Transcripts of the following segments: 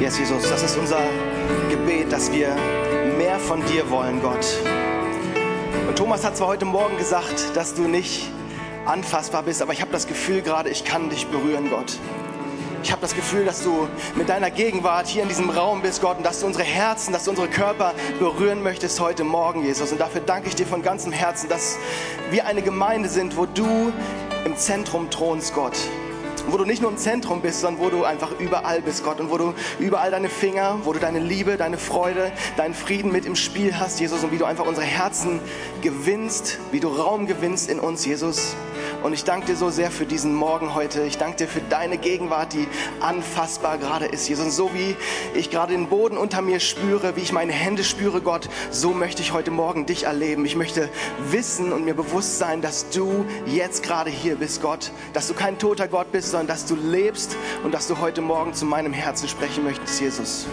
Yes, Jesus, das ist unser Gebet, dass wir mehr von dir wollen, Gott. Und Thomas hat zwar heute Morgen gesagt, dass du nicht anfassbar bist, aber ich habe das Gefühl gerade, ich kann dich berühren, Gott. Ich habe das Gefühl, dass du mit deiner Gegenwart hier in diesem Raum bist, Gott, und dass du unsere Herzen, dass du unsere Körper berühren möchtest heute Morgen, Jesus. Und dafür danke ich dir von ganzem Herzen, dass wir eine Gemeinde sind, wo du im Zentrum thronst, Gott wo du nicht nur im Zentrum bist, sondern wo du einfach überall bist, Gott, und wo du überall deine Finger, wo du deine Liebe, deine Freude, deinen Frieden mit im Spiel hast, Jesus, und wie du einfach unsere Herzen gewinnst, wie du Raum gewinnst in uns, Jesus. Und ich danke dir so sehr für diesen Morgen heute. Ich danke dir für deine Gegenwart, die anfassbar gerade ist, Jesus. Und so wie ich gerade den Boden unter mir spüre, wie ich meine Hände spüre, Gott, so möchte ich heute Morgen dich erleben. Ich möchte wissen und mir bewusst sein, dass du jetzt gerade hier bist, Gott. Dass du kein toter Gott bist, sondern dass du lebst und dass du heute Morgen zu meinem Herzen sprechen möchtest, Jesus.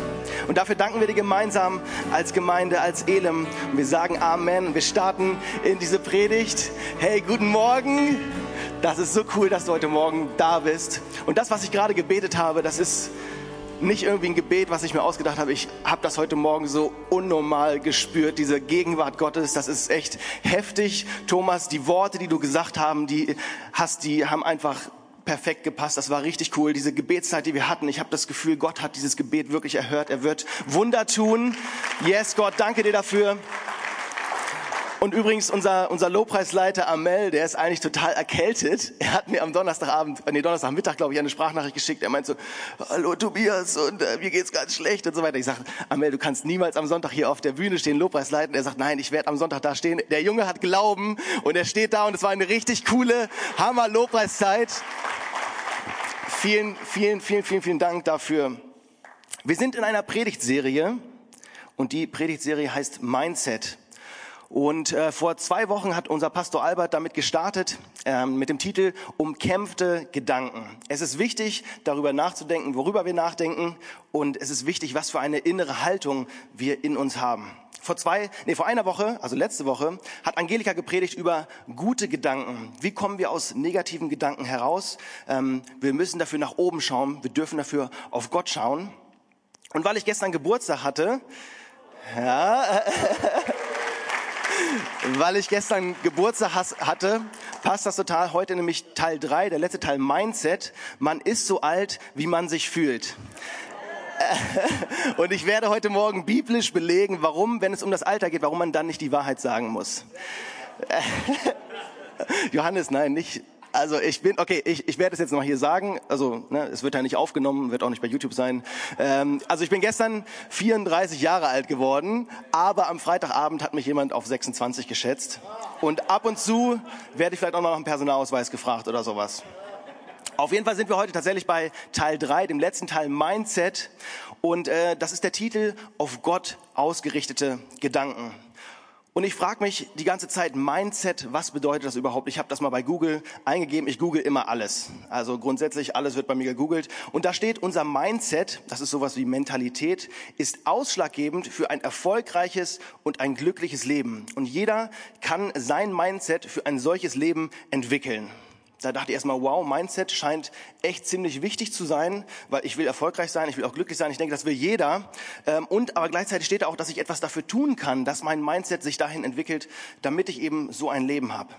Und dafür danken wir dir gemeinsam als Gemeinde, als Elem. Und wir sagen Amen. Wir starten in diese Predigt. Hey, guten Morgen. Das ist so cool, dass du heute Morgen da bist. Und das, was ich gerade gebetet habe, das ist nicht irgendwie ein Gebet, was ich mir ausgedacht habe. Ich habe das heute Morgen so unnormal gespürt, diese Gegenwart Gottes. Das ist echt heftig. Thomas, die Worte, die du gesagt haben, die hast, die haben einfach perfekt gepasst. Das war richtig cool. Diese Gebetszeit, die wir hatten. Ich habe das Gefühl, Gott hat dieses Gebet wirklich erhört. Er wird Wunder tun. Yes, Gott, danke dir dafür. Und übrigens, unser, unser Lobpreisleiter Amel, der ist eigentlich total erkältet. Er hat mir am Donnerstagabend, nee, Donnerstagmittag, glaube ich, eine Sprachnachricht geschickt. Er meint so, hallo Tobias, und äh, mir geht's ganz schlecht und so weiter. Ich sage, Amel, du kannst niemals am Sonntag hier auf der Bühne stehen, Lobpreis leiten. Er sagt, nein, ich werde am Sonntag da stehen. Der Junge hat Glauben und er steht da und es war eine richtig coole Hammer-Lobpreiszeit. Vielen, vielen, vielen, vielen, vielen Dank dafür. Wir sind in einer Predigtserie und die Predigtserie heißt Mindset. Und äh, vor zwei Wochen hat unser Pastor Albert damit gestartet, ähm, mit dem Titel Umkämpfte Gedanken. Es ist wichtig, darüber nachzudenken, worüber wir nachdenken. Und es ist wichtig, was für eine innere Haltung wir in uns haben. Vor zwei, nee, vor einer Woche, also letzte Woche, hat Angelika gepredigt über gute Gedanken. Wie kommen wir aus negativen Gedanken heraus? Ähm, wir müssen dafür nach oben schauen. Wir dürfen dafür auf Gott schauen. Und weil ich gestern Geburtstag hatte, ja, weil ich gestern Geburtstag hatte, passt das total. Heute nämlich Teil 3, der letzte Teil Mindset. Man ist so alt, wie man sich fühlt. Und ich werde heute Morgen biblisch belegen, warum, wenn es um das Alter geht, warum man dann nicht die Wahrheit sagen muss. Johannes, nein, nicht also ich bin, okay, ich, ich werde es jetzt noch hier sagen. Also ne, es wird ja nicht aufgenommen, wird auch nicht bei YouTube sein. Ähm, also ich bin gestern 34 Jahre alt geworden, aber am Freitagabend hat mich jemand auf 26 geschätzt. Und ab und zu werde ich vielleicht auch noch nach einem Personalausweis gefragt oder sowas. Auf jeden Fall sind wir heute tatsächlich bei Teil 3, dem letzten Teil Mindset. Und äh, das ist der Titel Auf Gott ausgerichtete Gedanken. Und ich frage mich die ganze Zeit, Mindset, was bedeutet das überhaupt? Ich habe das mal bei Google eingegeben. Ich google immer alles. Also grundsätzlich alles wird bei mir gegoogelt. Und da steht, unser Mindset, das ist sowas wie Mentalität, ist ausschlaggebend für ein erfolgreiches und ein glückliches Leben. Und jeder kann sein Mindset für ein solches Leben entwickeln. Da dachte ich erstmal, wow, Mindset scheint echt ziemlich wichtig zu sein, weil ich will erfolgreich sein, ich will auch glücklich sein. Ich denke, das will jeder. Ähm, und aber gleichzeitig steht da auch, dass ich etwas dafür tun kann, dass mein Mindset sich dahin entwickelt, damit ich eben so ein Leben habe.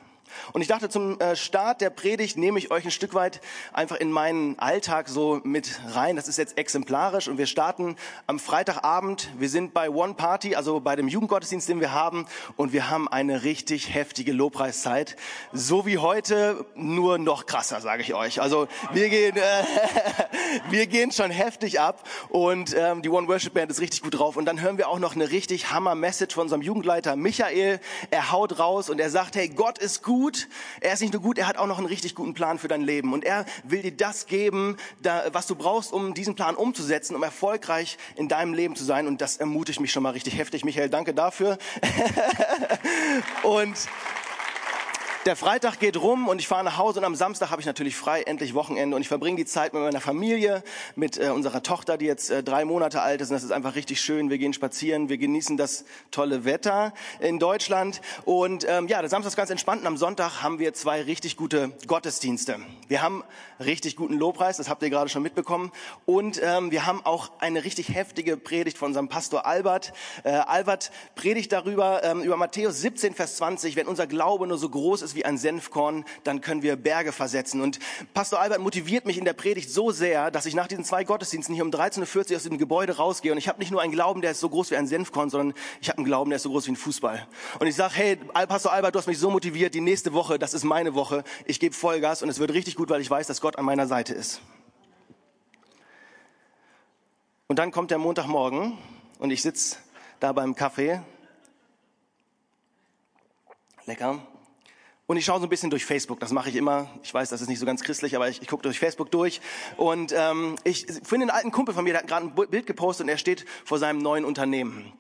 Und ich dachte, zum äh, Start der Predigt nehme ich euch ein Stück weit einfach in meinen Alltag so mit rein. Das ist jetzt exemplarisch und wir starten am Freitagabend. Wir sind bei One Party, also bei dem Jugendgottesdienst, den wir haben. Und wir haben eine richtig heftige Lobpreiszeit. So wie heute, nur noch krasser, sage ich euch. Also wir gehen, äh, wir gehen schon heftig ab und ähm, die One Worship Band ist richtig gut drauf. Und dann hören wir auch noch eine richtig Hammer-Message von unserem Jugendleiter Michael. Er haut raus und er sagt, hey, Gott ist gut gut. Er ist nicht nur gut, er hat auch noch einen richtig guten Plan für dein Leben. Und er will dir das geben, was du brauchst, um diesen Plan umzusetzen, um erfolgreich in deinem Leben zu sein. Und das ermutigt mich schon mal richtig heftig. Michael, danke dafür. und Der Freitag geht rum und ich fahre nach Hause und am Samstag habe ich natürlich frei, endlich Wochenende und ich verbringe die Zeit mit meiner Familie, mit äh, unserer Tochter, die jetzt äh, drei Monate alt ist und das ist einfach richtig schön. Wir gehen spazieren, wir genießen das tolle Wetter in Deutschland und ähm, ja, der Samstag ist ganz entspannt und am Sonntag haben wir zwei richtig gute Gottesdienste. Wir haben richtig guten Lobpreis, das habt ihr gerade schon mitbekommen und ähm, wir haben auch eine richtig heftige Predigt von unserem Pastor Albert. Äh, Albert predigt darüber, ähm, über Matthäus 17, Vers 20, wenn unser Glaube nur so groß ist, ist wie ein Senfkorn, dann können wir Berge versetzen. Und Pastor Albert motiviert mich in der Predigt so sehr, dass ich nach diesen zwei Gottesdiensten hier um 13.40 Uhr aus dem Gebäude rausgehe. Und ich habe nicht nur einen Glauben, der ist so groß wie ein Senfkorn, sondern ich habe einen Glauben, der ist so groß wie ein Fußball. Und ich sage, hey, Pastor Albert, du hast mich so motiviert, die nächste Woche, das ist meine Woche. Ich gebe Vollgas und es wird richtig gut, weil ich weiß, dass Gott an meiner Seite ist. Und dann kommt der Montagmorgen und ich sitze da beim Kaffee. Lecker. Und ich schaue so ein bisschen durch Facebook, das mache ich immer. Ich weiß, das ist nicht so ganz christlich, aber ich, ich gucke durch Facebook durch. Und ähm, ich finde einen alten Kumpel von mir, der hat gerade ein Bild gepostet und er steht vor seinem neuen Unternehmen.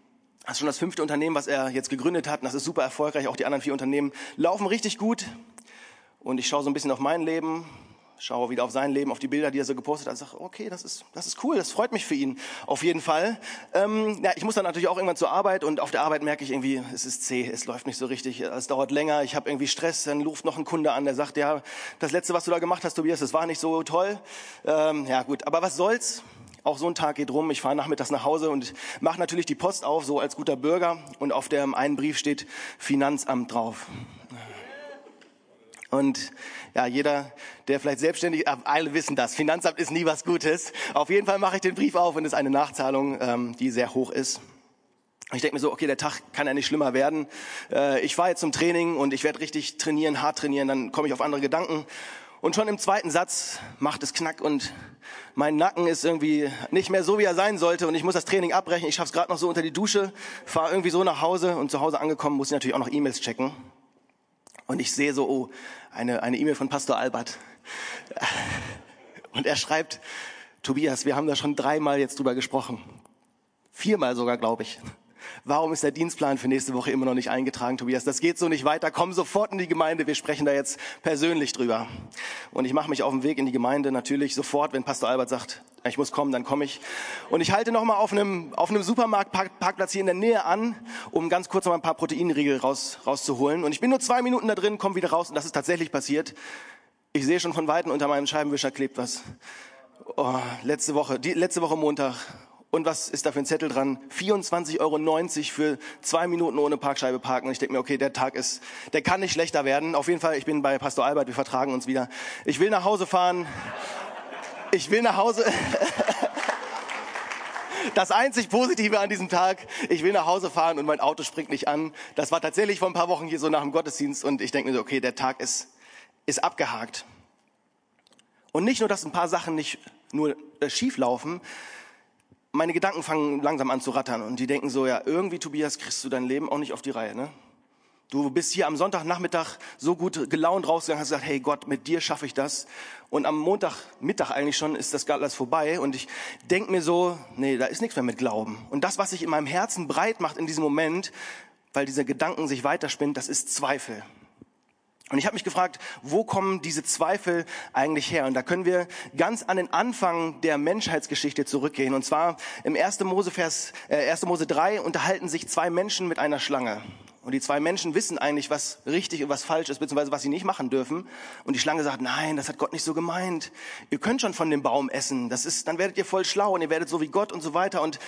Das ist schon das fünfte Unternehmen, was er jetzt gegründet hat. Und das ist super erfolgreich. Auch die anderen vier Unternehmen laufen richtig gut. Und ich schaue so ein bisschen auf mein Leben schaue wieder auf sein Leben, auf die Bilder, die er so gepostet hat, und sage, okay, das ist, das ist cool, das freut mich für ihn auf jeden Fall. Ähm, ja, ich muss dann natürlich auch irgendwann zur Arbeit und auf der Arbeit merke ich irgendwie, es ist zäh, es läuft nicht so richtig, es dauert länger, ich habe irgendwie Stress, dann ruft noch ein Kunde an, der sagt, ja, das Letzte, was du da gemacht hast, Tobias, das war nicht so toll. Ähm, ja gut, aber was soll's? Auch so ein Tag geht rum. Ich fahre nachmittags nach Hause und mache natürlich die Post auf, so als guter Bürger. Und auf dem einen Brief steht Finanzamt drauf. Und ja, jeder, der vielleicht selbstständig, äh, alle wissen das, Finanzamt ist nie was Gutes. Auf jeden Fall mache ich den Brief auf und es ist eine Nachzahlung, ähm, die sehr hoch ist. Ich denke mir so, okay, der Tag kann ja nicht schlimmer werden. Äh, ich fahre jetzt zum Training und ich werde richtig trainieren, hart trainieren, dann komme ich auf andere Gedanken. Und schon im zweiten Satz macht es Knack und mein Nacken ist irgendwie nicht mehr so, wie er sein sollte und ich muss das Training abbrechen. Ich schaff's gerade noch so unter die Dusche, fahre irgendwie so nach Hause und zu Hause angekommen muss ich natürlich auch noch E-Mails checken. Und ich sehe so, oh, eine eine E-Mail von Pastor Albert. Und er schreibt, Tobias, wir haben da schon dreimal jetzt drüber gesprochen. Viermal sogar, glaube ich. Warum ist der Dienstplan für nächste Woche immer noch nicht eingetragen, Tobias? Das geht so nicht weiter. Komm sofort in die Gemeinde. Wir sprechen da jetzt persönlich drüber. Und ich mache mich auf den Weg in die Gemeinde natürlich sofort, wenn Pastor Albert sagt, ich muss kommen, dann komme ich. Und ich halte nochmal auf einem, auf einem Supermarktparkplatz hier in der Nähe an, um ganz kurz noch ein paar Proteinriegel raus, rauszuholen. Und ich bin nur zwei Minuten da drin, komme wieder raus und das ist tatsächlich passiert. Ich sehe schon von Weitem unter meinem Scheibenwischer klebt was. Oh, letzte Woche, die, letzte Woche Montag und was ist da für ein Zettel dran? 24,90 Euro für zwei Minuten ohne Parkscheibe parken. Und ich denke mir, okay, der Tag ist, der kann nicht schlechter werden. Auf jeden Fall, ich bin bei Pastor Albert, wir vertragen uns wieder. Ich will nach Hause fahren. Ich will nach Hause. Das einzig Positive an diesem Tag, ich will nach Hause fahren und mein Auto springt nicht an. Das war tatsächlich vor ein paar Wochen hier so nach dem Gottesdienst und ich denke mir so, okay, der Tag ist, ist abgehakt. Und nicht nur, dass ein paar Sachen nicht nur äh, schief laufen, meine Gedanken fangen langsam an zu rattern und die denken so, ja, irgendwie, Tobias, kriegst du dein Leben auch nicht auf die Reihe, ne? Du bist hier am Sonntagnachmittag so gut gelaunt rausgegangen, hast gesagt, hey Gott, mit dir schaffe ich das. Und am Montagmittag eigentlich schon ist das alles vorbei. Und ich denk mir so, nee, da ist nichts mehr mit Glauben. Und das, was sich in meinem Herzen breit macht in diesem Moment, weil dieser Gedanken sich weiterspinnt, das ist Zweifel. Und ich habe mich gefragt, wo kommen diese Zweifel eigentlich her? Und da können wir ganz an den Anfang der Menschheitsgeschichte zurückgehen. Und zwar im 1. Mose, Vers, äh, 1. Mose 3 unterhalten sich zwei Menschen mit einer Schlange. Und die zwei Menschen wissen eigentlich, was richtig und was falsch ist, beziehungsweise was sie nicht machen dürfen. Und die Schlange sagt, nein, das hat Gott nicht so gemeint. Ihr könnt schon von dem Baum essen. Das ist, dann werdet ihr voll schlau und ihr werdet so wie Gott und so weiter. Und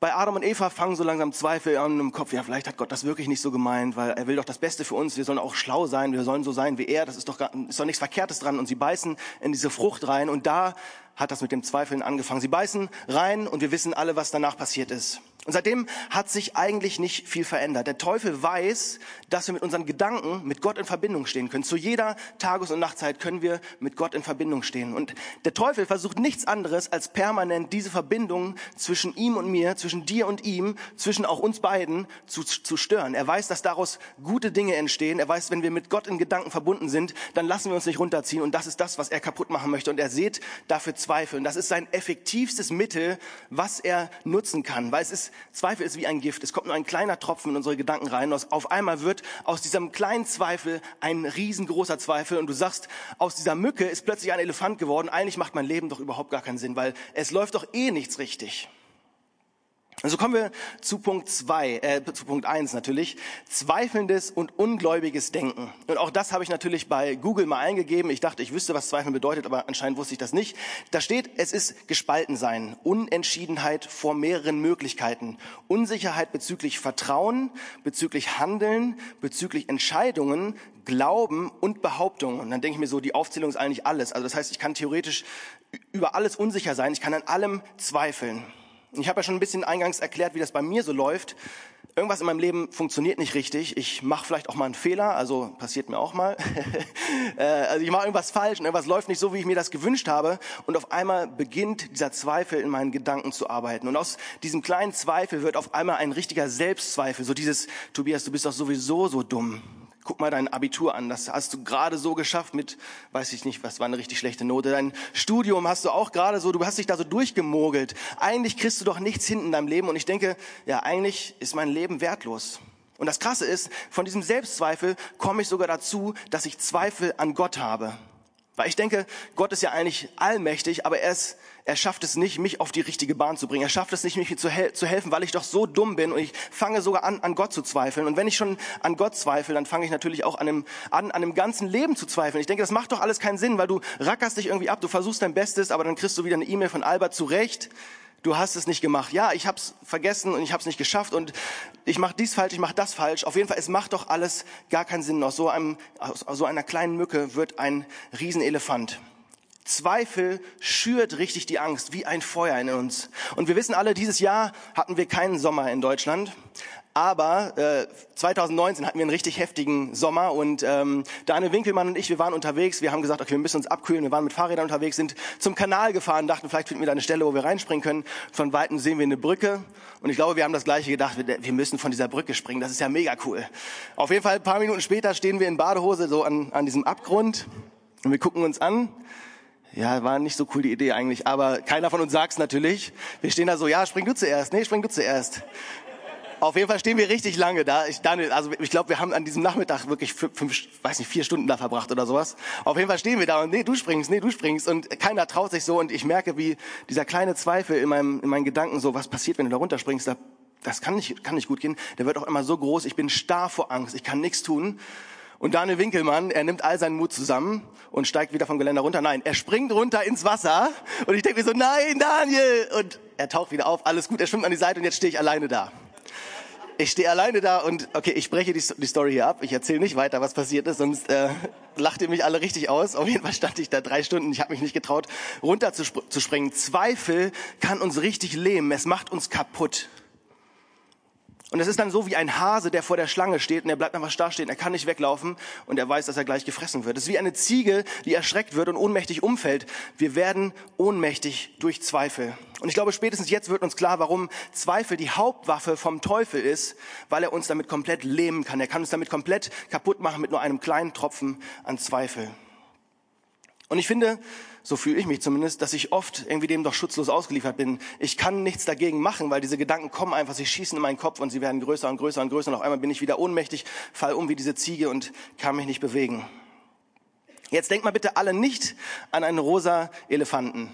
bei Adam und Eva fangen so langsam Zweifel an im Kopf, ja, vielleicht hat Gott das wirklich nicht so gemeint, weil er will doch das Beste für uns, wir sollen auch schlau sein, wir sollen so sein wie er, das ist doch, ist doch nichts Verkehrtes dran. Und sie beißen in diese Frucht rein. Und da hat das mit dem Zweifeln angefangen. Sie beißen rein und wir wissen alle, was danach passiert ist. Und seitdem hat sich eigentlich nicht viel verändert. Der Teufel weiß, dass wir mit unseren Gedanken mit Gott in Verbindung stehen können. Zu jeder Tages- und Nachtzeit können wir mit Gott in Verbindung stehen. Und der Teufel versucht nichts anderes, als permanent diese Verbindung zwischen ihm und mir, zwischen dir und ihm, zwischen auch uns beiden zu, zu stören. Er weiß, dass daraus gute Dinge entstehen. Er weiß, wenn wir mit Gott in Gedanken verbunden sind, dann lassen wir uns nicht runterziehen. Und das ist das, was er kaputt machen möchte. Und er sieht dafür Zweifel. Und das ist sein effektivstes Mittel, was er nutzen kann. Weil es ist, Zweifel ist wie ein Gift. Es kommt nur ein kleiner Tropfen in unsere Gedanken rein. Und auf einmal wird aus diesem kleinen Zweifel ein riesengroßer Zweifel. Und du sagst, aus dieser Mücke ist plötzlich ein Elefant geworden. Eigentlich macht mein Leben doch überhaupt gar keinen Sinn, weil es läuft doch eh nichts richtig. Also kommen wir zu Punkt zwei, äh, zu Punkt eins natürlich. Zweifelndes und ungläubiges Denken. Und auch das habe ich natürlich bei Google mal eingegeben. Ich dachte, ich wüsste, was Zweifeln bedeutet, aber anscheinend wusste ich das nicht. Da steht, es ist gespalten sein, Unentschiedenheit vor mehreren Möglichkeiten, Unsicherheit bezüglich Vertrauen, bezüglich Handeln, bezüglich Entscheidungen, Glauben und Behauptungen. Und dann denke ich mir so, die Aufzählung ist eigentlich alles. Also das heißt, ich kann theoretisch über alles unsicher sein. Ich kann an allem zweifeln. Ich habe ja schon ein bisschen eingangs erklärt, wie das bei mir so läuft. Irgendwas in meinem Leben funktioniert nicht richtig. Ich mache vielleicht auch mal einen Fehler, also passiert mir auch mal. Äh, also ich mache irgendwas falsch und irgendwas läuft nicht so, wie ich mir das gewünscht habe. Und auf einmal beginnt dieser Zweifel in meinen Gedanken zu arbeiten. Und aus diesem kleinen Zweifel wird auf einmal ein richtiger Selbstzweifel. So dieses, Tobias, du bist doch sowieso so dumm guck mal dein Abitur an, das hast du gerade so geschafft mit, weiß ich nicht, was war eine richtig schlechte Note. Dein Studium hast du auch gerade so, du hast dich da so durchgemogelt. Eigentlich kriegst du doch nichts hin in deinem Leben und ich denke, ja, eigentlich ist mein Leben wertlos. Und das Krasse ist, von diesem Selbstzweifel komme ich sogar dazu, dass ich Zweifel an Gott habe. Weil ich denke, Gott ist ja eigentlich allmächtig, aber er, ist, er schafft es nicht, mich auf die richtige Bahn zu bringen. Er schafft es nicht, mich zu, hel zu helfen, weil ich doch so dumm bin und ich fange sogar an, an Gott zu zweifeln. Und wenn ich schon an Gott zweifle, dann fange ich natürlich auch an einem, an, an einem ganzen Leben zu zweifeln. Ich denke, das macht doch alles keinen Sinn, weil du rackerst dich irgendwie ab, du versuchst dein Bestes, aber dann kriegst du wieder eine E-Mail von Albert zurecht du hast es nicht gemacht. Ja, ich habe es vergessen und ich habe es nicht geschafft und ich mache dies falsch, ich mache das falsch. Auf jeden Fall, es macht doch alles gar keinen Sinn. Aus so, einem, aus so einer kleinen Mücke wird ein Riesenelefant. Zweifel schürt richtig die Angst, wie ein Feuer in uns. Und wir wissen alle, dieses Jahr hatten wir keinen Sommer in Deutschland. Aber äh, 2019 hatten wir einen richtig heftigen Sommer und ähm, Daniel Winkelmann und ich, wir waren unterwegs. Wir haben gesagt, okay, wir müssen uns abkühlen. Wir waren mit Fahrrädern unterwegs, sind zum Kanal gefahren, dachten, vielleicht finden wir da eine Stelle, wo wir reinspringen können. Von weitem sehen wir eine Brücke und ich glaube, wir haben das Gleiche gedacht. Wir, wir müssen von dieser Brücke springen. Das ist ja mega cool. Auf jeden Fall, ein paar Minuten später stehen wir in Badehose so an, an diesem Abgrund und wir gucken uns an. Ja, war nicht so cool die Idee eigentlich, aber keiner von uns sagt's natürlich. Wir stehen da so, ja, spring du zuerst. Nee, spring du zuerst. Auf jeden Fall stehen wir richtig lange da. Ich, Daniel, also ich glaube, wir haben an diesem Nachmittag wirklich fünf, fünf, weiß nicht, vier Stunden da verbracht oder sowas. Auf jeden Fall stehen wir da und nee, du springst, nee, du springst und keiner traut sich so und ich merke, wie dieser kleine Zweifel in meinem, in meinen Gedanken so, was passiert, wenn du da runterspringst, da, das kann nicht, kann nicht gut gehen. Der wird auch immer so groß, ich bin starr vor Angst, ich kann nichts tun. Und Daniel Winkelmann, er nimmt all seinen Mut zusammen und steigt wieder vom Geländer runter. Nein, er springt runter ins Wasser und ich denke mir so, nein, Daniel! Und er taucht wieder auf, alles gut, er schwimmt an die Seite und jetzt stehe ich alleine da ich stehe alleine da und okay, ich spreche die, die Story hier ab. Ich erzähle nicht weiter, was passiert ist, sonst äh, lacht ihr mich alle richtig aus. Auf jeden Fall stand ich da drei Stunden. Ich habe mich nicht getraut, runter zu, zu springen. Zweifel kann uns richtig lähmen. Es macht uns kaputt. Und es ist dann so wie ein Hase, der vor der Schlange steht und er bleibt einfach starr stehen. Er kann nicht weglaufen und er weiß, dass er gleich gefressen wird. Es ist wie eine Ziege, die erschreckt wird und ohnmächtig umfällt. Wir werden ohnmächtig durch Zweifel. Und ich glaube, spätestens jetzt wird uns klar, warum Zweifel die Hauptwaffe vom Teufel ist, weil er uns damit komplett lähmen kann. Er kann uns damit komplett kaputt machen mit nur einem kleinen Tropfen an Zweifel. Und ich finde, so fühle ich mich zumindest, dass ich oft irgendwie dem doch schutzlos ausgeliefert bin. Ich kann nichts dagegen machen, weil diese Gedanken kommen einfach, sie schießen in meinen Kopf und sie werden größer und größer und größer und auf einmal bin ich wieder ohnmächtig, fall um wie diese Ziege und kann mich nicht bewegen. Jetzt denkt mal bitte alle nicht an einen rosa Elefanten.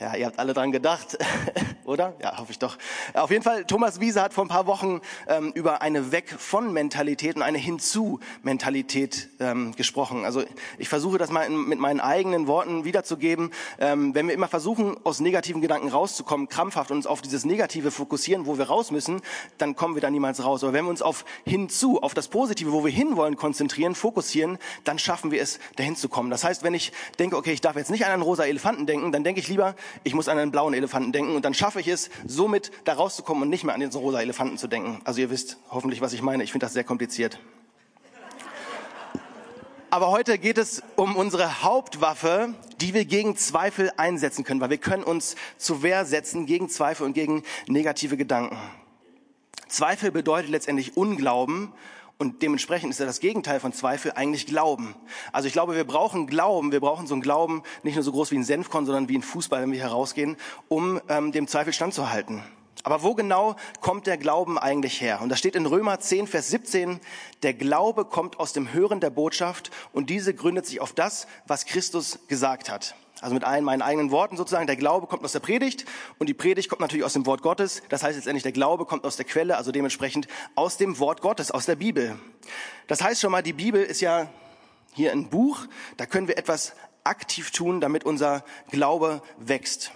Ja, ihr habt alle dran gedacht, oder? Ja, hoffe ich doch. Auf jeden Fall, Thomas Wiese hat vor ein paar Wochen ähm, über eine Weg von Mentalität und eine hinzu Mentalität ähm, gesprochen. Also ich versuche das mal in, mit meinen eigenen Worten wiederzugeben. Ähm, wenn wir immer versuchen, aus negativen Gedanken rauszukommen, krampfhaft uns auf dieses Negative fokussieren, wo wir raus müssen, dann kommen wir da niemals raus. Aber wenn wir uns auf hinzu, auf das Positive, wo wir hinwollen, konzentrieren, fokussieren, dann schaffen wir es, dahin zu kommen. Das heißt, wenn ich denke, okay, ich darf jetzt nicht an einen rosa Elefanten denken, dann denke ich lieber, ich muss an einen blauen Elefanten denken und dann schaffe ich es, somit da rauszukommen und nicht mehr an den rosa Elefanten zu denken. Also ihr wisst hoffentlich, was ich meine. Ich finde das sehr kompliziert. Aber heute geht es um unsere Hauptwaffe, die wir gegen Zweifel einsetzen können, weil wir können uns zur Wehr setzen gegen Zweifel und gegen negative Gedanken. Zweifel bedeutet letztendlich Unglauben Und dementsprechend ist ja das Gegenteil von Zweifel eigentlich Glauben. Also ich glaube, wir brauchen Glauben, wir brauchen so einen Glauben, nicht nur so groß wie ein Senfkorn, sondern wie ein Fußball, wenn wir herausgehen, um ähm, dem Zweifel standzuhalten. Aber wo genau kommt der Glauben eigentlich her? Und da steht in Römer 10, Vers 17, der Glaube kommt aus dem Hören der Botschaft und diese gründet sich auf das, was Christus gesagt hat. Also mit allen meinen eigenen Worten sozusagen, der Glaube kommt aus der Predigt und die Predigt kommt natürlich aus dem Wort Gottes. Das heißt letztendlich, der Glaube kommt aus der Quelle, also dementsprechend aus dem Wort Gottes, aus der Bibel. Das heißt schon mal, die Bibel ist ja hier ein Buch, da können wir etwas aktiv tun, damit unser Glaube wächst.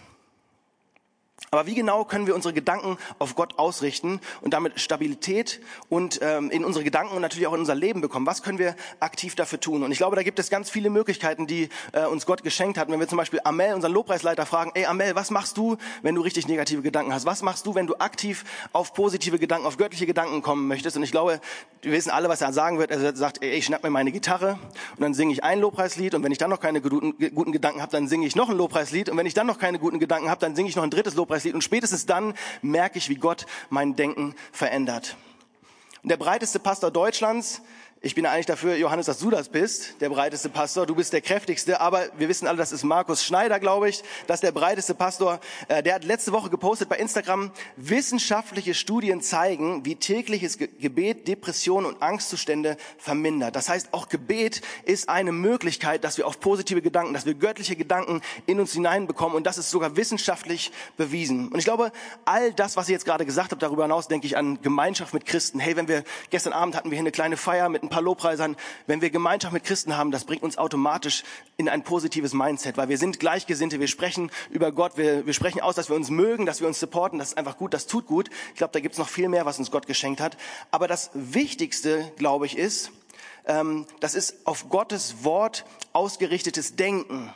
Aber wie genau können wir unsere Gedanken auf Gott ausrichten und damit Stabilität und ähm, in unsere Gedanken und natürlich auch in unser Leben bekommen? Was können wir aktiv dafür tun? Und ich glaube, da gibt es ganz viele Möglichkeiten, die äh, uns Gott geschenkt hat. Wenn wir zum Beispiel Amel, unseren Lobpreisleiter, fragen, ey Amel, was machst du, wenn du richtig negative Gedanken hast? Was machst du, wenn du aktiv auf positive Gedanken, auf göttliche Gedanken kommen möchtest? Und ich glaube, wir wissen alle, was er sagen wird. Er sagt, ey, ich schnapp mir meine Gitarre und dann singe ich ein Lobpreislied und wenn ich dann noch keine guten, guten Gedanken habe, dann singe ich noch ein Lobpreislied und wenn ich dann noch keine guten Gedanken habe, dann singe ich noch ein drittes Lobpreislied Lobpreislied und spätestens dann merke ich, wie Gott mein Denken verändert. Und der breiteste Pastor Deutschlands ich bin eigentlich dafür, Johannes, dass du das bist, der breiteste Pastor. Du bist der kräftigste, aber wir wissen alle, das ist Markus Schneider, glaube ich, das der breiteste Pastor. Äh, der hat letzte Woche gepostet bei Instagram, wissenschaftliche Studien zeigen, wie tägliches Gebet Depressionen und Angstzustände vermindert. Das heißt, auch Gebet ist eine Möglichkeit, dass wir auf positive Gedanken, dass wir göttliche Gedanken in uns hineinbekommen und das ist sogar wissenschaftlich bewiesen. Und ich glaube, all das, was ich jetzt gerade gesagt habe, darüber hinaus denke ich an Gemeinschaft mit Christen. Hey, wenn wir, gestern Abend hatten wir hier eine kleine Feier mit ein paar Lobpreisern, wenn wir Gemeinschaft mit Christen haben, das bringt uns automatisch in ein positives Mindset, weil wir sind Gleichgesinnte, wir sprechen über Gott, wir, wir sprechen aus, dass wir uns mögen, dass wir uns supporten, das ist einfach gut, das tut gut. Ich glaube, da gibt's noch viel mehr, was uns Gott geschenkt hat. Aber das Wichtigste, glaube ich, ist, ähm, das ist auf Gottes Wort ausgerichtetes Denken.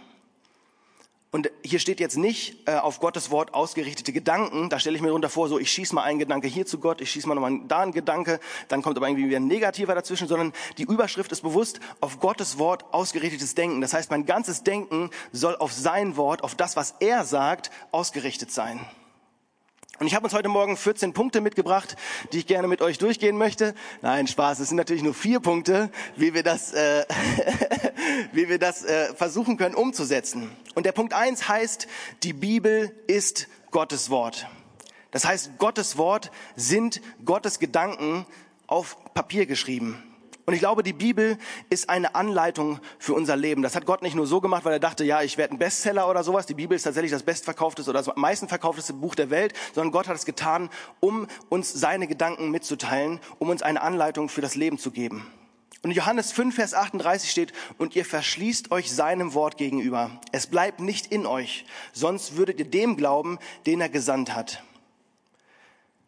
Und hier steht jetzt nicht äh, auf Gottes Wort ausgerichtete Gedanken. Da stelle ich mir darunter vor, so ich schieße mal einen Gedanke hier zu Gott, ich schieße mal nochmal da einen Gedanke, dann kommt aber irgendwie wieder ein negativer dazwischen, sondern die Überschrift ist bewusst auf Gottes Wort ausgerichtetes Denken. Das heißt, mein ganzes Denken soll auf sein Wort, auf das, was er sagt, ausgerichtet sein. Und ich habe uns heute Morgen 14 Punkte mitgebracht, die ich gerne mit euch durchgehen möchte. Nein, Spaß, es sind natürlich nur vier Punkte, wie wir das, äh, wie wir das äh, versuchen können umzusetzen. Und der Punkt eins heißt, die Bibel ist Gottes Wort. Das heißt, Gottes Wort sind Gottes Gedanken auf Papier geschrieben. Und ich glaube, die Bibel ist eine Anleitung für unser Leben. Das hat Gott nicht nur so gemacht, weil er dachte, ja, ich werde ein Bestseller oder sowas. Die Bibel ist tatsächlich das bestverkaufteste oder das am meisten verkaufteste Buch der Welt, sondern Gott hat es getan, um uns seine Gedanken mitzuteilen, um uns eine Anleitung für das Leben zu geben. Und in Johannes 5, Vers 38 steht, und ihr verschließt euch seinem Wort gegenüber. Es bleibt nicht in euch, sonst würdet ihr dem glauben, den er gesandt hat.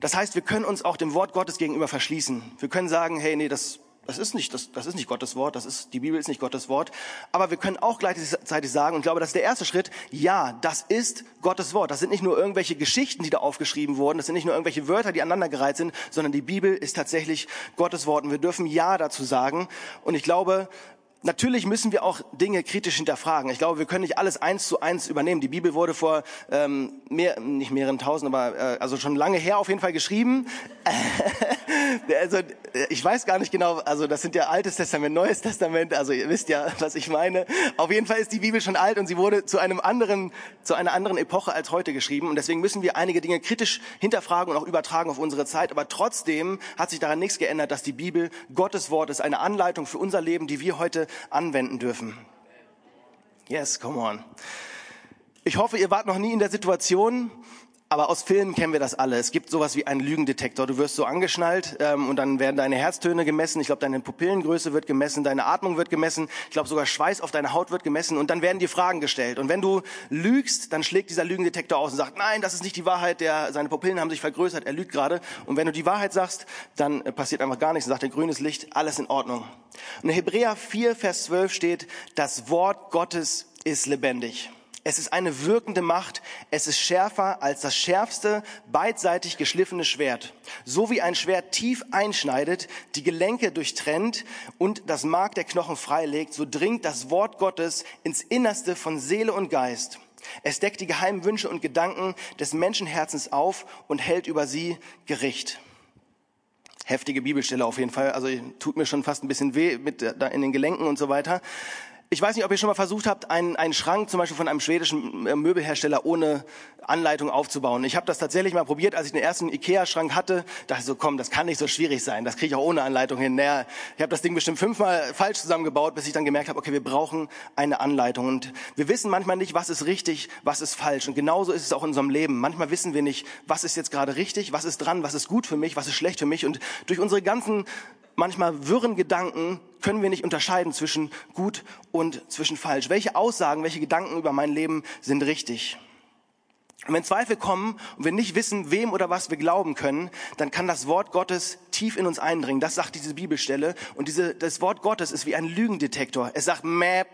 Das heißt, wir können uns auch dem Wort Gottes gegenüber verschließen. Wir können sagen, hey, nee, das das ist nicht, das, das ist nicht Gottes Wort, das ist, die Bibel ist nicht Gottes Wort. Aber wir können auch gleichzeitig sagen, und ich glaube, das ist der erste Schritt, ja, das ist Gottes Wort. Das sind nicht nur irgendwelche Geschichten, die da aufgeschrieben wurden, das sind nicht nur irgendwelche Wörter, die aneinandergereiht sind, sondern die Bibel ist tatsächlich Gottes Wort. Und wir dürfen Ja dazu sagen. Und ich glaube, Natürlich müssen wir auch Dinge kritisch hinterfragen. Ich glaube, wir können nicht alles eins zu eins übernehmen. Die Bibel wurde vor ähm, mehr, nicht mehreren tausend, aber äh, also schon lange her auf jeden Fall geschrieben. also ich weiß gar nicht genau. Also das sind ja Altes Testament, Neues Testament. Also ihr wisst ja, was ich meine. Auf jeden Fall ist die Bibel schon alt und sie wurde zu einem anderen, zu einer anderen Epoche als heute geschrieben. Und deswegen müssen wir einige Dinge kritisch hinterfragen und auch übertragen auf unsere Zeit. Aber trotzdem hat sich daran nichts geändert, dass die Bibel Gottes Wort ist, eine Anleitung für unser Leben, die wir heute anwenden dürfen. Yes, come on. Ich hoffe, ihr wart noch nie in der Situation, aber aus Filmen kennen wir das alle. Es gibt sowas wie einen Lügendetektor. Du wirst so angeschnallt ähm, und dann werden deine Herztöne gemessen. Ich glaube, deine Pupillengröße wird gemessen, deine Atmung wird gemessen. Ich glaube, sogar Schweiß auf deiner Haut wird gemessen und dann werden dir Fragen gestellt. Und wenn du lügst, dann schlägt dieser Lügendetektor aus und sagt, nein, das ist nicht die Wahrheit. Der, seine Pupillen haben sich vergrößert, er lügt gerade. Und wenn du die Wahrheit sagst, dann äh, passiert einfach gar nichts. Dann sagt er grünes Licht, alles in Ordnung. Und in Hebräer 4, Vers 12 steht, das Wort Gottes ist lebendig. Es ist eine wirkende Macht. Es ist schärfer als das schärfste, beidseitig geschliffene Schwert. So wie ein Schwert tief einschneidet, die Gelenke durchtrennt und das Mark der Knochen freilegt, so dringt das Wort Gottes ins Innerste von Seele und Geist. Es deckt die geheimen Wünsche und Gedanken des Menschenherzens auf und hält über sie Gericht. Heftige Bibelstelle auf jeden Fall. Also tut mir schon fast ein bisschen weh mit da in den Gelenken und so weiter. Ich weiß nicht, ob ihr schon mal versucht habt, einen, einen Schrank zum Beispiel von einem schwedischen äh, Möbelhersteller ohne Anleitung aufzubauen. Ich habe das tatsächlich mal probiert, als ich den ersten Ikea-Schrank hatte. Dachte ich so, komm, das kann nicht so schwierig sein. Das kriege ich auch ohne Anleitung hin. Naja, ich habe das Ding bestimmt fünfmal falsch zusammengebaut, bis ich dann gemerkt habe, okay, wir brauchen eine Anleitung. Und wir wissen manchmal nicht, was ist richtig, was ist falsch. Und genauso ist es auch in unserem Leben. Manchmal wissen wir nicht, was ist jetzt gerade richtig, was ist dran, was ist gut für mich, was ist schlecht für mich. Und durch unsere ganzen manchmal wirren Gedanken können wir nicht unterscheiden zwischen gut und zwischen falsch. Welche Aussagen, welche Gedanken über mein Leben sind richtig? Und wenn Zweifel kommen und wir nicht wissen, wem oder was wir glauben können, dann kann das Wort Gottes tief in uns eindringen. Das sagt diese Bibelstelle. Und diese, das Wort Gottes ist wie ein Lügendetektor. Es sagt, Mäh,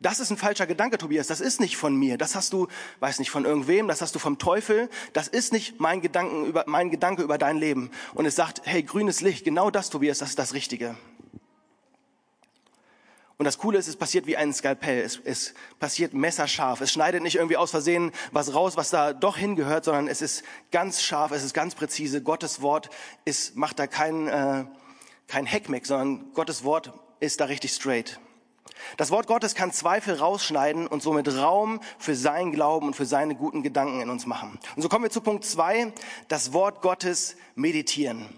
das ist ein falscher Gedanke, Tobias. Das ist nicht von mir. Das hast du, weiß nicht, von irgendwem. Das hast du vom Teufel. Das ist nicht mein Gedanken über, mein Gedanke über dein Leben. Und es sagt, hey, grünes Licht. Genau das, Tobias, das ist das Richtige. Und das Coole ist, es passiert wie ein Skalpell. Es, es passiert messerscharf. Es schneidet nicht irgendwie aus Versehen was raus, was da doch hingehört, sondern es ist ganz scharf, es ist ganz präzise. Gottes Wort ist, macht da kein, äh, kein Heckmeck, sondern Gottes Wort ist da richtig straight. Das Wort Gottes kann Zweifel rausschneiden und somit Raum für seinen Glauben und für seine guten Gedanken in uns machen. Und so kommen wir zu Punkt zwei, das Wort Gottes meditieren.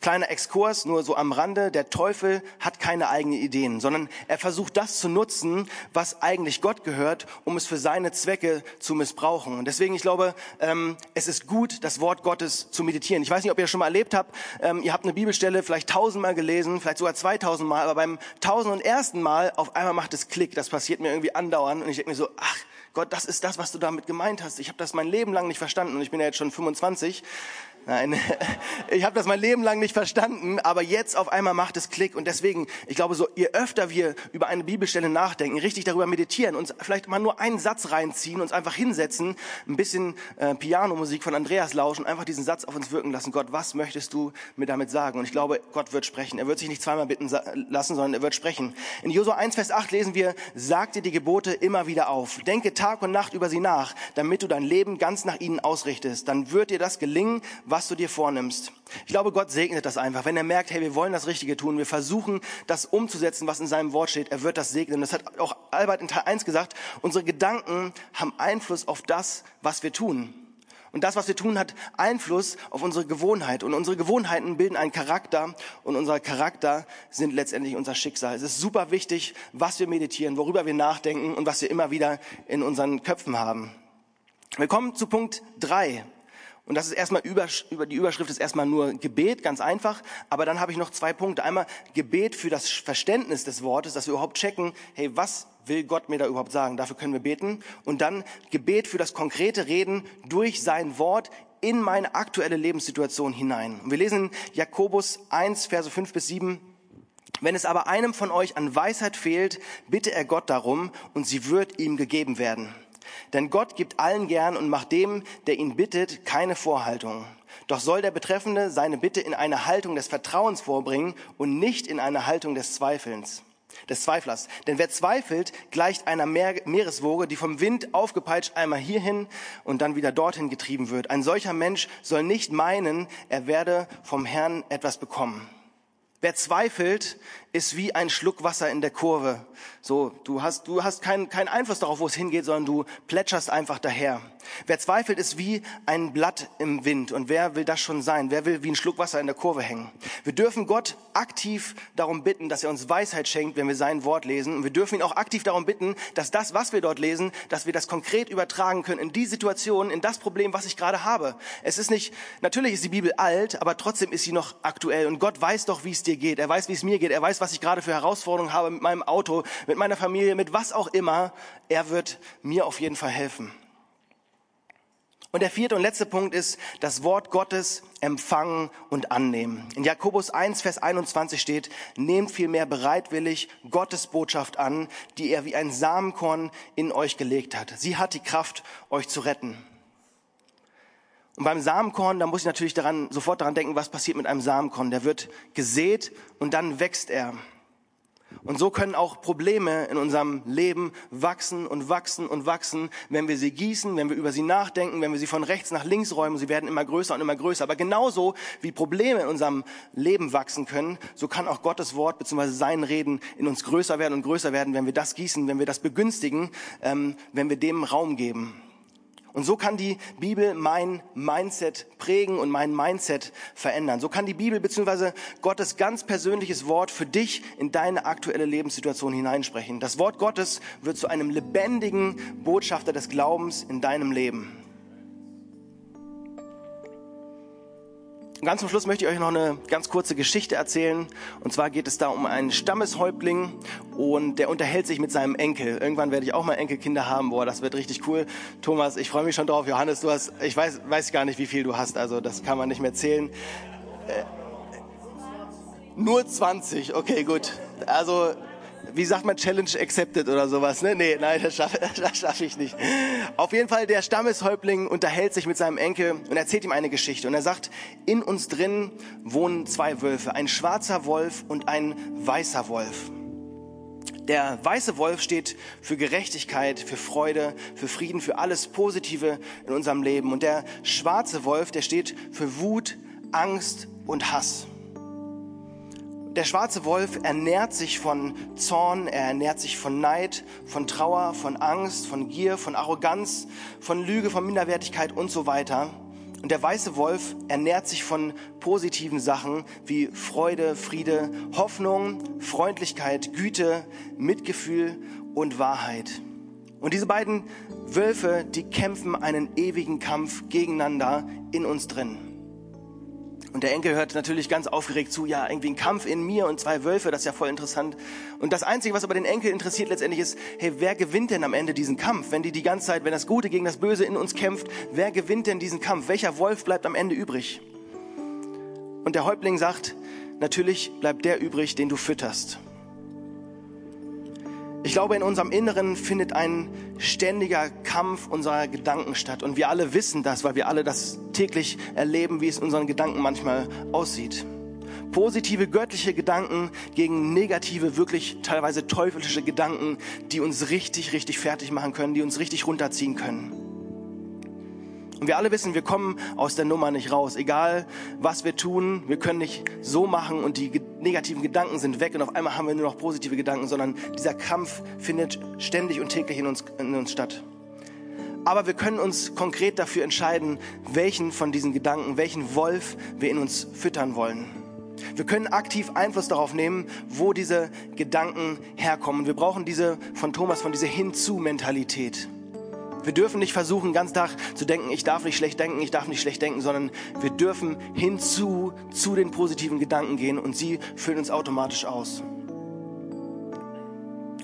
Kleiner Exkurs, nur so am Rande. Der Teufel hat keine eigenen Ideen, sondern er versucht das zu nutzen, was eigentlich Gott gehört, um es für seine Zwecke zu missbrauchen. Und deswegen, ich glaube, ähm, es ist gut, das Wort Gottes zu meditieren. Ich weiß nicht, ob ihr schon mal erlebt habt, ähm, ihr habt eine Bibelstelle vielleicht tausendmal gelesen, vielleicht sogar zweitausendmal, aber beim tausend und ersten Mal auf einmal macht es Klick. Das passiert mir irgendwie andauernd und ich denke mir so, ach, Gott, das ist das, was du damit gemeint hast. Ich habe das mein Leben lang nicht verstanden und ich bin ja jetzt schon 25. Nein, ich habe das mein Leben lang nicht verstanden, aber jetzt auf einmal macht es Klick und deswegen, ich glaube, so je öfter wir über eine Bibelstelle nachdenken, richtig darüber meditieren, uns vielleicht mal nur einen Satz reinziehen, uns einfach hinsetzen, ein bisschen äh, Pianomusik von Andreas lauschen, einfach diesen Satz auf uns wirken lassen. Gott, was möchtest du mir damit sagen? Und ich glaube, Gott wird sprechen. Er wird sich nicht zweimal bitten lassen, sondern er wird sprechen. In Josua 1, Vers 8 lesen wir, sag dir die Gebote immer wieder auf. Denke Tag und Nacht über sie nach, damit du dein Leben ganz nach ihnen ausrichtest. Dann wird dir das gelingen, was du dir vornimmst. Ich glaube, Gott segnet das einfach. Wenn er merkt, hey, wir wollen das Richtige tun, wir versuchen, das umzusetzen, was in seinem Wort steht, er wird das segnen. Das hat auch Albert in Teil 1 gesagt. Unsere Gedanken haben Einfluss auf das, was wir tun. Und das, was wir tun, hat Einfluss auf unsere Gewohnheit. Und unsere Gewohnheiten bilden einen Charakter. Und unser Charakter sind letztendlich unser Schicksal. Es ist super wichtig, was wir meditieren, worüber wir nachdenken und was wir immer wieder in unseren Köpfen haben. Wir kommen zu Punkt drei. Und das ist erstmal über, über die Überschrift ist erstmal nur Gebet, ganz einfach. Aber dann habe ich noch zwei Punkte. Einmal Gebet für das Verständnis des Wortes, dass wir überhaupt checken, hey, was will Gott mir da überhaupt sagen? Dafür können wir beten. Und dann Gebet für das konkrete Reden durch sein Wort in meine aktuelle Lebenssituation hinein. Und wir lesen Jakobus 1, Verse 5 bis 7. Wenn es aber einem von euch an Weisheit fehlt, bitte er Gott darum und sie wird ihm gegeben werden. Denn Gott gibt allen gern und macht dem, der ihn bittet, keine Vorhaltung. Doch soll der Betreffende seine Bitte in eine Haltung des Vertrauens vorbringen und nicht in eine Haltung des Zweifelns des Zweiflers. Denn wer zweifelt, gleicht einer Meereswoge, die vom Wind aufgepeitscht einmal hierhin und dann wieder dorthin getrieben wird. Ein solcher Mensch soll nicht meinen, er werde vom Herrn etwas bekommen. Wer zweifelt, ist wie ein Schluck Wasser in der Kurve. So, du hast, du hast keinen keinen Einfluss darauf, wo es hingeht, sondern du plätscherst einfach daher. Wer zweifelt, ist wie ein Blatt im Wind. Und wer will das schon sein? Wer will wie ein Schluck Wasser in der Kurve hängen? Wir dürfen Gott aktiv darum bitten, dass er uns Weisheit schenkt, wenn wir sein Wort lesen. Und wir dürfen ihn auch aktiv darum bitten, dass das, was wir dort lesen, dass wir das konkret übertragen können in die Situation, in das Problem, was ich gerade habe. Es ist nicht, natürlich ist die Bibel alt, aber trotzdem ist sie noch aktuell. Und Gott weiß doch, wie es dir geht. Er weiß, wie es mir geht. Er weiß, was ich gerade für Herausforderungen habe mit meinem Auto, mit meiner Familie, mit was auch immer. Er wird mir auf jeden Fall helfen. Und der vierte und letzte Punkt ist das Wort Gottes empfangen und annehmen. In Jakobus 1, Vers 21 steht, nehmt vielmehr bereitwillig Gottes Botschaft an, die er wie ein Samenkorn in euch gelegt hat. Sie hat die Kraft, euch zu retten. Und beim Samenkorn, da muss ich natürlich daran, sofort daran denken, was passiert mit einem Samenkorn. Der wird gesät und dann wächst er. Und so können auch Probleme in unserem Leben wachsen und wachsen und wachsen, wenn wir sie gießen, wenn wir über sie nachdenken, wenn wir sie von rechts nach links räumen. Sie werden immer größer und immer größer. Aber genauso wie Probleme in unserem Leben wachsen können, so kann auch Gottes Wort bzw. sein Reden in uns größer werden und größer werden, wenn wir das gießen, wenn wir das begünstigen, ähm, wenn wir dem Raum geben. Und so kann die Bibel mein Mindset prägen und mein Mindset verändern. So kann die Bibel bzw. Gottes ganz persönliches Wort für dich in deine aktuelle Lebenssituation hineinsprechen. Das Wort Gottes wird zu einem lebendigen Botschafter des Glaubens in deinem Leben. Und ganz zum Schluss möchte ich euch noch eine ganz kurze Geschichte erzählen. Und zwar geht es da um einen Stammeshäuptling und der unterhält sich mit seinem Enkel. Irgendwann werde ich auch mal Enkelkinder haben. Boah, das wird richtig cool. Thomas, ich freue mich schon drauf. Johannes, du hast, ich weiß, weiß gar nicht, wie viel du hast. Also das kann man nicht mehr zählen. Äh, nur 20, okay, gut. Also wie sagt man, Challenge accepted oder sowas, ne? Nee, nein, das schaffe schaff ich nicht. Auf jeden Fall, der Stammeshäuptling unterhält sich mit seinem Enkel und erzählt ihm eine Geschichte. Und er sagt, in uns drin wohnen zwei Wölfe, ein schwarzer Wolf und ein weißer Wolf. Der weiße Wolf steht für Gerechtigkeit, für Freude, für Frieden, für alles Positive in unserem Leben. Und der schwarze Wolf, der steht für Wut, Angst und Hass. Der schwarze Wolf ernährt sich von Zorn, er ernährt sich von Neid, von Trauer, von Angst, von Gier, von Arroganz, von Lüge, von Minderwertigkeit und so weiter. Und der weiße Wolf ernährt sich von positiven Sachen wie Freude, Friede, Hoffnung, Freundlichkeit, Güte, Mitgefühl und Wahrheit. Und diese beiden Wölfe, die kämpfen einen ewigen Kampf gegeneinander in uns drin. Und der Enkel hört natürlich ganz aufgeregt zu, ja, irgendwie ein Kampf in mir und zwei Wölfe, das ist ja voll interessant. Und das Einzige, was aber den Enkel interessiert letztendlich ist, hey, wer gewinnt denn am Ende diesen Kampf? Wenn die die ganze Zeit, wenn das Gute gegen das Böse in uns kämpft, wer gewinnt denn diesen Kampf? Welcher Wolf bleibt am Ende übrig? Und der Häuptling sagt, natürlich bleibt der übrig, den du fütterst. Ich glaube, in unserem Inneren findet ein ständiger Kampf unserer Gedanken statt. Und wir alle wissen das, weil wir alle das täglich erleben, wie es in unseren Gedanken manchmal aussieht. Positive göttliche Gedanken gegen negative, wirklich teilweise teuflische Gedanken, die uns richtig, richtig fertig machen können, die uns richtig runterziehen können. Und wir alle wissen, wir kommen aus der Nummer nicht raus. Egal, was wir tun, wir können nicht so machen und die negativen Gedanken sind weg und auf einmal haben wir nur noch positive Gedanken, sondern dieser Kampf findet ständig und täglich in uns, in uns statt. Aber wir können uns konkret dafür entscheiden, welchen von diesen Gedanken, welchen Wolf wir in uns füttern wollen. Wir können aktiv Einfluss darauf nehmen, wo diese Gedanken herkommen. Wir brauchen diese von Thomas, von dieser Hinzu-Mentalität. Wir dürfen nicht versuchen, ganzen Tag zu denken, ich darf nicht schlecht denken, ich darf nicht schlecht denken, sondern wir dürfen hinzu zu den positiven Gedanken gehen und sie füllen uns automatisch aus.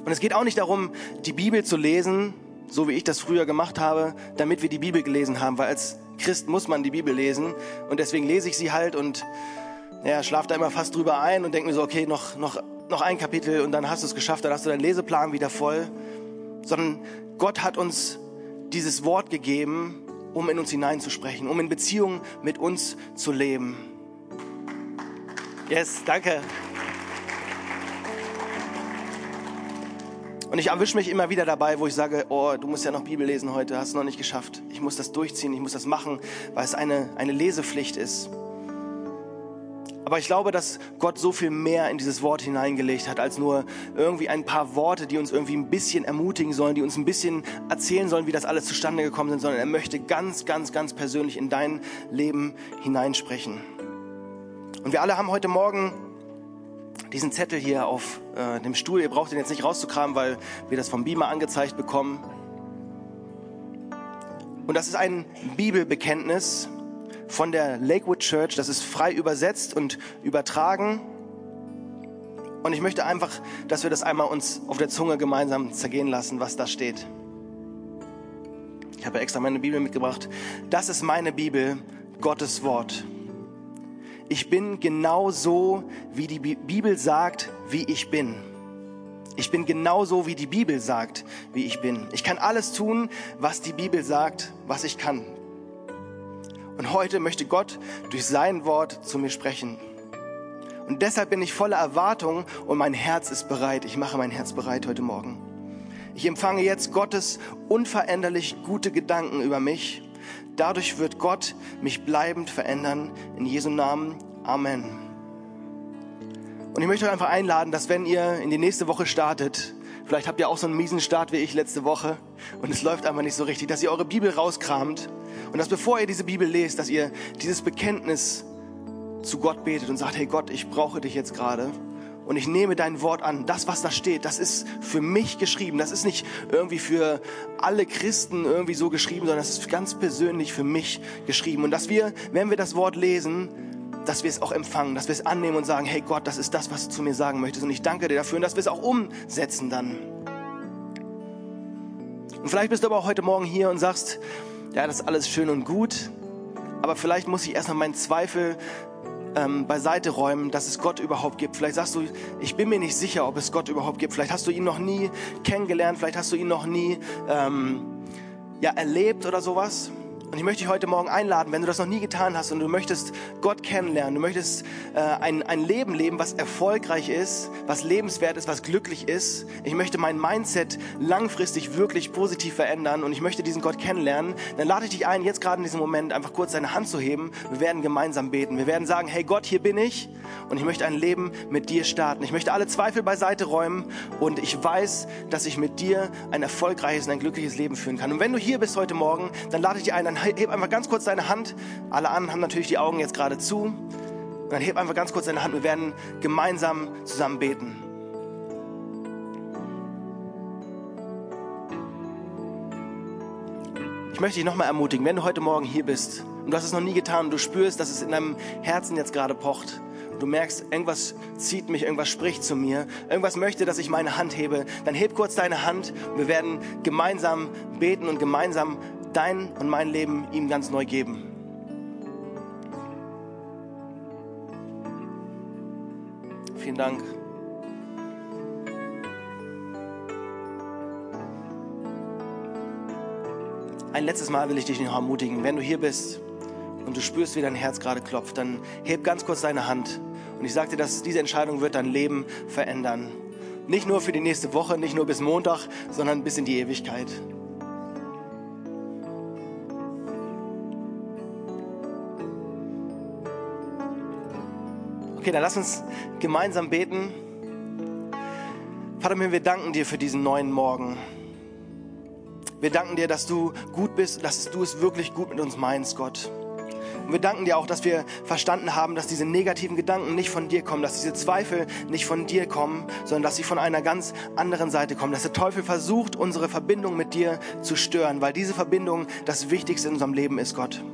Und es geht auch nicht darum, die Bibel zu lesen, so wie ich das früher gemacht habe, damit wir die Bibel gelesen haben, weil als Christ muss man die Bibel lesen und deswegen lese ich sie halt und ja, schlaf da immer fast drüber ein und denke mir so, okay, noch, noch, noch ein Kapitel und dann hast du es geschafft, dann hast du deinen Leseplan wieder voll. Sondern Gott hat uns dieses Wort gegeben, um in uns hineinzusprechen, um in Beziehung mit uns zu leben. Yes, danke. Und ich erwische mich immer wieder dabei, wo ich sage, oh, du musst ja noch Bibel lesen heute, hast du noch nicht geschafft. Ich muss das durchziehen, ich muss das machen, weil es eine, eine Lesepflicht ist. Aber ich glaube, dass Gott so viel mehr in dieses Wort hineingelegt hat, als nur irgendwie ein paar Worte, die uns irgendwie ein bisschen ermutigen sollen, die uns ein bisschen erzählen sollen, wie das alles zustande gekommen sind, sondern er möchte ganz, ganz, ganz persönlich in dein Leben hineinsprechen. Und wir alle haben heute Morgen diesen Zettel hier auf äh, dem Stuhl. Ihr braucht den jetzt nicht rauszukramen, weil wir das vom Beamer angezeigt bekommen. Und das ist ein Bibelbekenntnis, von der Lakewood Church. Das ist frei übersetzt und übertragen. Und ich möchte einfach, dass wir das einmal uns auf der Zunge gemeinsam zergehen lassen, was da steht. Ich habe extra meine Bibel mitgebracht. Das ist meine Bibel, Gottes Wort. Ich bin genau so, wie die Bibel sagt, wie ich bin. Ich bin genauso, wie die Bibel sagt, wie ich bin. Ich kann alles tun, was die Bibel sagt, was ich kann. Und heute möchte Gott durch sein Wort zu mir sprechen. Und deshalb bin ich voller Erwartung und mein Herz ist bereit. Ich mache mein Herz bereit heute Morgen. Ich empfange jetzt Gottes unveränderlich gute Gedanken über mich. Dadurch wird Gott mich bleibend verändern. In Jesu Namen. Amen. Und ich möchte euch einfach einladen, dass wenn ihr in die nächste Woche startet, vielleicht habt ihr auch so einen miesen Start wie ich letzte Woche und es läuft einfach nicht so richtig, dass ihr eure Bibel rauskramt und dass bevor ihr diese Bibel lest, dass ihr dieses Bekenntnis zu Gott betet und sagt, hey Gott, ich brauche dich jetzt gerade und ich nehme dein Wort an. Das, was da steht, das ist für mich geschrieben. Das ist nicht irgendwie für alle Christen irgendwie so geschrieben, sondern das ist ganz persönlich für mich geschrieben. Und dass wir, wenn wir das Wort lesen, dass wir es auch empfangen, dass wir es annehmen und sagen, hey Gott, das ist das, was du zu mir sagen möchtest. Und ich danke dir dafür und dass wir es auch umsetzen dann. Und vielleicht bist du aber auch heute Morgen hier und sagst, ja, das ist alles schön und gut, aber vielleicht muss ich erstmal meinen Zweifel ähm, beiseite räumen, dass es Gott überhaupt gibt. Vielleicht sagst du, ich bin mir nicht sicher, ob es Gott überhaupt gibt. Vielleicht hast du ihn noch nie kennengelernt, vielleicht hast du ihn noch nie ähm, ja, erlebt oder sowas. Und ich möchte dich heute Morgen einladen, wenn du das noch nie getan hast und du möchtest Gott kennenlernen, du möchtest äh, ein, ein Leben leben, was erfolgreich ist, was lebenswert ist, was glücklich ist. Ich möchte mein Mindset langfristig wirklich positiv verändern und ich möchte diesen Gott kennenlernen. Dann lade ich dich ein, jetzt gerade in diesem Moment einfach kurz deine Hand zu heben. Wir werden gemeinsam beten. Wir werden sagen, hey Gott, hier bin ich und ich möchte ein Leben mit dir starten. Ich möchte alle Zweifel beiseite räumen und ich weiß, dass ich mit dir ein erfolgreiches und ein glückliches Leben führen kann. Und wenn du hier bist heute Morgen, dann lade ich dich ein, dann heb einfach ganz kurz deine Hand. Alle anderen haben natürlich die Augen jetzt gerade zu. Und dann heb einfach ganz kurz deine Hand. Wir werden gemeinsam zusammen beten. Ich möchte dich nochmal ermutigen, wenn du heute Morgen hier bist und du hast es noch nie getan und du spürst, dass es in deinem Herzen jetzt gerade pocht, und du merkst, irgendwas zieht mich, irgendwas spricht zu mir, irgendwas möchte, dass ich meine Hand hebe, dann heb kurz deine Hand und wir werden gemeinsam beten und gemeinsam dein und mein Leben ihm ganz neu geben. Vielen Dank. Ein letztes Mal will ich dich noch ermutigen, wenn du hier bist und du spürst, wie dein Herz gerade klopft, dann heb ganz kurz deine Hand. Und ich sage dir, dass diese Entscheidung wird dein Leben verändern. Nicht nur für die nächste Woche, nicht nur bis Montag, sondern bis in die Ewigkeit. Okay, dann lass uns gemeinsam beten. Vater, wir danken dir für diesen neuen Morgen. Wir danken dir, dass du gut bist, dass du es wirklich gut mit uns meinst, Gott. Und wir danken dir auch, dass wir verstanden haben, dass diese negativen Gedanken nicht von dir kommen, dass diese Zweifel nicht von dir kommen, sondern dass sie von einer ganz anderen Seite kommen. Dass der Teufel versucht, unsere Verbindung mit dir zu stören, weil diese Verbindung das Wichtigste in unserem Leben ist, Gott.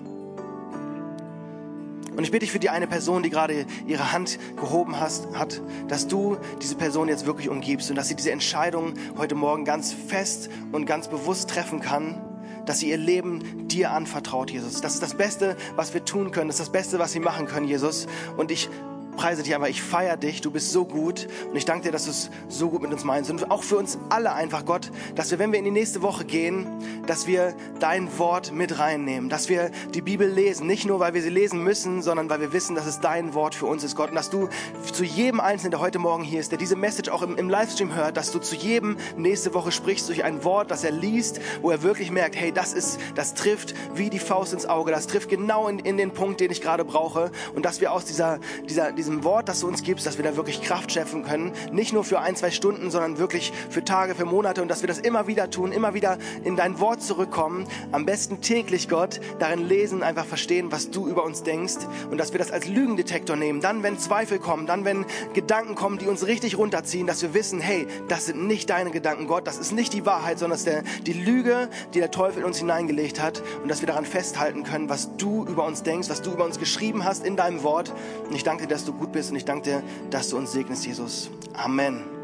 Und ich bitte dich für die eine Person, die gerade ihre Hand gehoben hast, hat, dass du diese Person jetzt wirklich umgibst und dass sie diese Entscheidung heute Morgen ganz fest und ganz bewusst treffen kann, dass sie ihr Leben dir anvertraut, Jesus. Das ist das Beste, was wir tun können. Das ist das Beste, was sie machen können, Jesus. Und ich preise dich einfach, ich feiere dich, du bist so gut. Und ich danke dir, dass du es so gut mit uns meinst. Und auch für uns alle einfach, Gott, dass wir, wenn wir in die nächste Woche gehen, dass wir dein Wort mit reinnehmen, dass wir die Bibel lesen, nicht nur, weil wir sie lesen müssen, sondern weil wir wissen, dass es dein Wort für uns ist, Gott, und dass du zu jedem Einzelnen, der heute Morgen hier ist, der diese Message auch im, im Livestream hört, dass du zu jedem nächste Woche sprichst durch ein Wort, das er liest, wo er wirklich merkt, hey, das ist, das trifft wie die Faust ins Auge, das trifft genau in, in den Punkt, den ich gerade brauche. Und dass wir aus dieser, dieser, diesem Wort, das du uns gibst, dass wir da wirklich Kraft schöpfen können. Nicht nur für ein, zwei Stunden, sondern wirklich für Tage, für Monate und dass wir das immer wieder tun, immer wieder in dein Wort zurückkommen. Am besten täglich, Gott, darin lesen, einfach verstehen, was du über uns denkst und dass wir das als Lügendetektor nehmen. Dann, wenn Zweifel kommen, dann, wenn Gedanken kommen, die uns richtig runterziehen, dass wir wissen, hey, das sind nicht deine Gedanken, Gott, das ist nicht die Wahrheit, sondern das ist die Lüge, die der Teufel in uns hineingelegt hat und dass wir daran festhalten können, was du über uns denkst, was du über uns geschrieben hast in deinem Wort. Und ich danke dir, dass gut bist und ich danke dir, dass du uns segnest, Jesus. Amen.